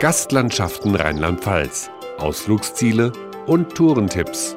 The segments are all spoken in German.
Gastlandschaften Rheinland-Pfalz, Ausflugsziele und Tourentipps.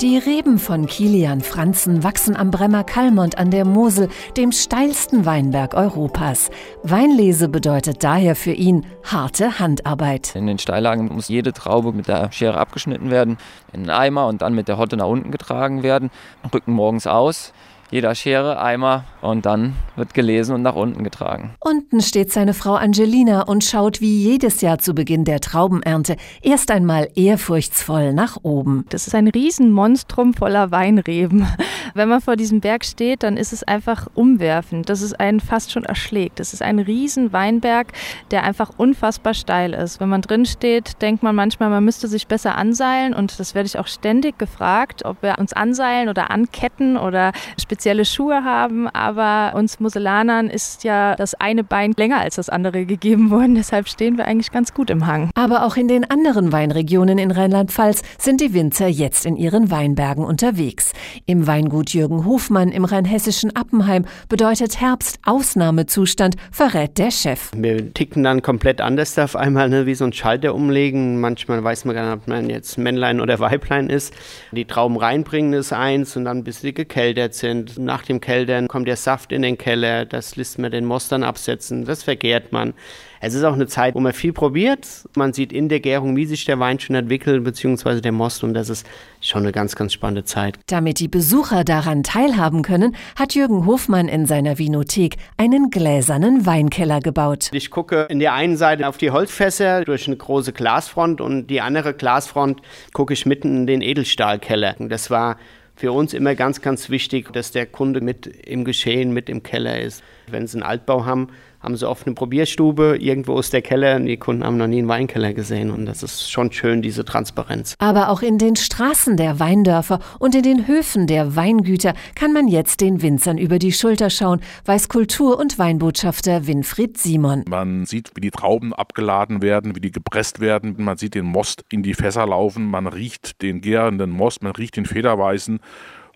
Die Reben von Kilian Franzen wachsen am Bremmer Kalmont an der Mosel, dem steilsten Weinberg Europas. Weinlese bedeutet daher für ihn harte Handarbeit. In den Steillagen muss jede Traube mit der Schere abgeschnitten werden, in einen Eimer und dann mit der Hotte nach unten getragen werden. Rücken morgens aus, jeder Schere, Eimer und dann wird gelesen und nach unten getragen. Unten steht seine Frau Angelina und schaut wie jedes Jahr zu Beginn der Traubenernte erst einmal ehrfurchtsvoll nach oben. Das ist ein Riesenmonstrum voller Weinreben. Wenn man vor diesem Berg steht, dann ist es einfach umwerfend. Das ist einen fast schon erschlägt. Das ist ein Riesenweinberg, der einfach unfassbar steil ist. Wenn man drin steht, denkt man manchmal, man müsste sich besser anseilen und das werde ich auch ständig gefragt, ob wir uns anseilen oder anketten oder spezielle Schuhe haben. Aber uns Muselanern ist ja das eine Bein länger als das andere gegeben worden. Deshalb stehen wir eigentlich ganz gut im Hang. Aber auch in den anderen Weinregionen in Rheinland-Pfalz sind die Winzer jetzt in ihren Weinbergen unterwegs. Im Weingut Jürgen Hofmann im rheinhessischen Appenheim bedeutet Herbst Ausnahmezustand, verrät der Chef. Wir ticken dann komplett anders auf einmal, ne, wie so ein Schalter umlegen. Manchmal weiß man gar nicht, ob man jetzt Männlein oder Weiblein ist. Die Trauben reinbringen ist eins und dann bis sie gekeltert sind. Nach dem Keltern kommt der Saft in den Keller, das lässt man den Mostern absetzen, das vergärt man. Es ist auch eine Zeit, wo man viel probiert. Man sieht in der Gärung, wie sich der Wein schon entwickelt, beziehungsweise der Most. Und das ist schon eine ganz, ganz spannende Zeit. Damit die Besucher daran teilhaben können, hat Jürgen Hofmann in seiner Vinothek einen gläsernen Weinkeller gebaut. Ich gucke in der einen Seite auf die Holzfässer durch eine große Glasfront und die andere Glasfront gucke ich mitten in den Edelstahlkeller. Das war für uns immer ganz, ganz wichtig, dass der Kunde mit im Geschehen, mit im Keller ist. Wenn sie einen Altbau haben, haben sie oft eine Probierstube, irgendwo ist der Keller und die Kunden haben noch nie einen Weinkeller gesehen. Und das ist schon schön, diese Transparenz. Aber auch in den Straßen der Weindörfer und in den Höfen der Weingüter kann man jetzt den Winzern über die Schulter schauen, weiß Kultur- und Weinbotschafter Winfried Simon. Man sieht, wie die Trauben abgeladen werden, wie die gepresst werden, man sieht den Most in die Fässer laufen, man riecht den gärenden Most, man riecht den Federweißen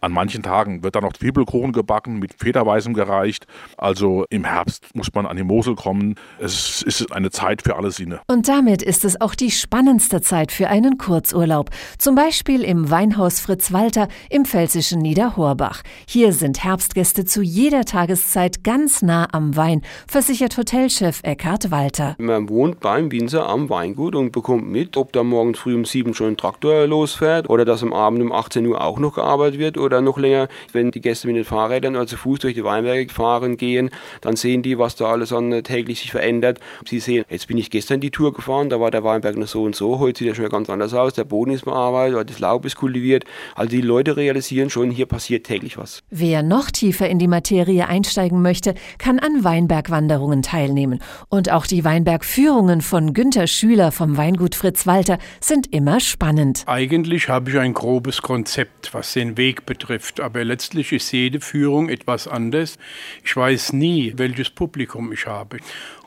an manchen Tagen wird dann noch Zwiebelkuchen gebacken, mit Federweißem gereicht. Also im Herbst muss man an die Mosel kommen. Es ist eine Zeit für alle Sinne. Und damit ist es auch die spannendste Zeit für einen Kurzurlaub. Zum Beispiel im Weinhaus Fritz Walter im pfälzischen Niederhorbach. Hier sind Herbstgäste zu jeder Tageszeit ganz nah am Wein, versichert Hotelchef Eckhard Walter. Man wohnt beim Winzer am Weingut und bekommt mit, ob da morgens früh um sieben schon ein Traktor losfährt oder dass am Abend um 18 Uhr auch noch gearbeitet wird oder noch länger. Wenn die Gäste mit den Fahrrädern oder zu Fuß durch die Weinberge fahren gehen, dann sehen die, was da alles an äh, täglich sich verändert. Sie sehen, jetzt bin ich gestern die Tour gefahren, da war der Weinberg noch so und so, heute sieht er schon ganz anders aus, der Boden ist bearbeitet, das Laub ist kultiviert. Also die Leute realisieren schon, hier passiert täglich was. Wer noch tiefer in die Materie einsteigen möchte, kann an Weinbergwanderungen teilnehmen. Und auch die Weinbergführungen von Günter Schüler vom Weingut Fritz Walter sind immer spannend. Eigentlich habe ich ein grobes Konzept, was den Weg betrifft betrifft. Aber letztlich ist jede Führung etwas anders. Ich weiß nie, welches Publikum ich habe.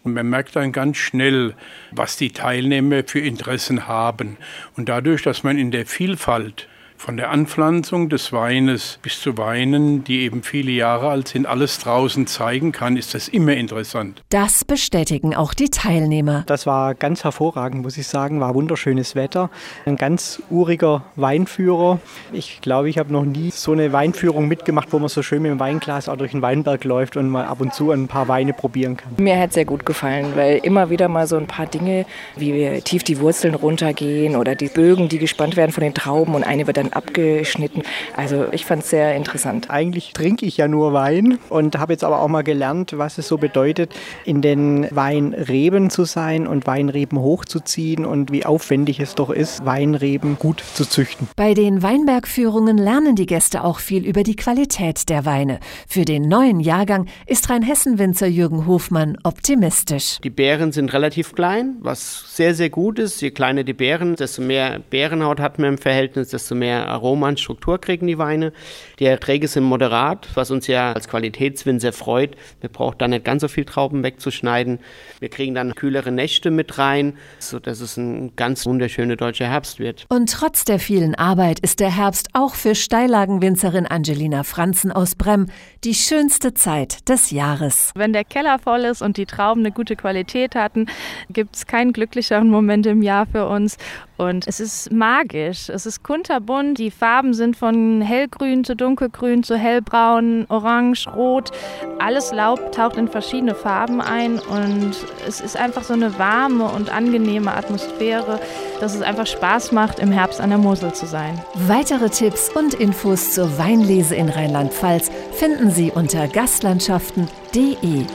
Und man merkt dann ganz schnell, was die Teilnehmer für Interessen haben. Und dadurch, dass man in der Vielfalt von der Anpflanzung des Weines bis zu Weinen, die eben viele Jahre alt sind, alles draußen zeigen kann, ist das immer interessant. Das bestätigen auch die Teilnehmer. Das war ganz hervorragend, muss ich sagen. War wunderschönes Wetter. Ein ganz uriger Weinführer. Ich glaube, ich habe noch nie so eine Weinführung mitgemacht, wo man so schön mit dem Weinglas auch durch den Weinberg läuft und mal ab und zu ein paar Weine probieren kann. Mir hat es sehr gut gefallen, weil immer wieder mal so ein paar Dinge, wie tief die Wurzeln runtergehen oder die Bögen, die gespannt werden von den Trauben und eine wird dann abgeschnitten. Also ich fand es sehr interessant. Eigentlich trinke ich ja nur Wein und habe jetzt aber auch mal gelernt, was es so bedeutet, in den Weinreben zu sein und Weinreben hochzuziehen und wie aufwendig es doch ist, Weinreben gut zu züchten. Bei den Weinbergführungen lernen die Gäste auch viel über die Qualität der Weine. Für den neuen Jahrgang ist Rheinhessen-Winzer Jürgen Hofmann optimistisch. Die Beeren sind relativ klein, was sehr, sehr gut ist. Je kleiner die Beeren, desto mehr Beerenhaut hat man im Verhältnis, desto mehr mehr Aroma und Struktur kriegen, die Weine. Die Erträge sind moderat, was uns ja als Qualitätswind sehr freut. Wir brauchen da nicht ganz so viel Trauben wegzuschneiden. Wir kriegen dann kühlere Nächte mit rein, sodass es ein ganz wunderschöner deutscher Herbst wird. Und trotz der vielen Arbeit ist der Herbst auch für Steillagenwinzerin Angelina Franzen aus Brem die schönste Zeit des Jahres. Wenn der Keller voll ist und die Trauben eine gute Qualität hatten, gibt es keinen glücklicheren Moment im Jahr für uns. Und es ist magisch. Es ist kunterbunt. Die Farben sind von hellgrün zu dunkelgrün zu hellbraun, orange, rot. Alles Laub taucht in verschiedene Farben ein und es ist einfach so eine warme und angenehme Atmosphäre, dass es einfach Spaß macht, im Herbst an der Mosel zu sein. Weitere Tipps und Infos zur Weinlese in Rheinland-Pfalz finden Sie unter gastlandschaften.de.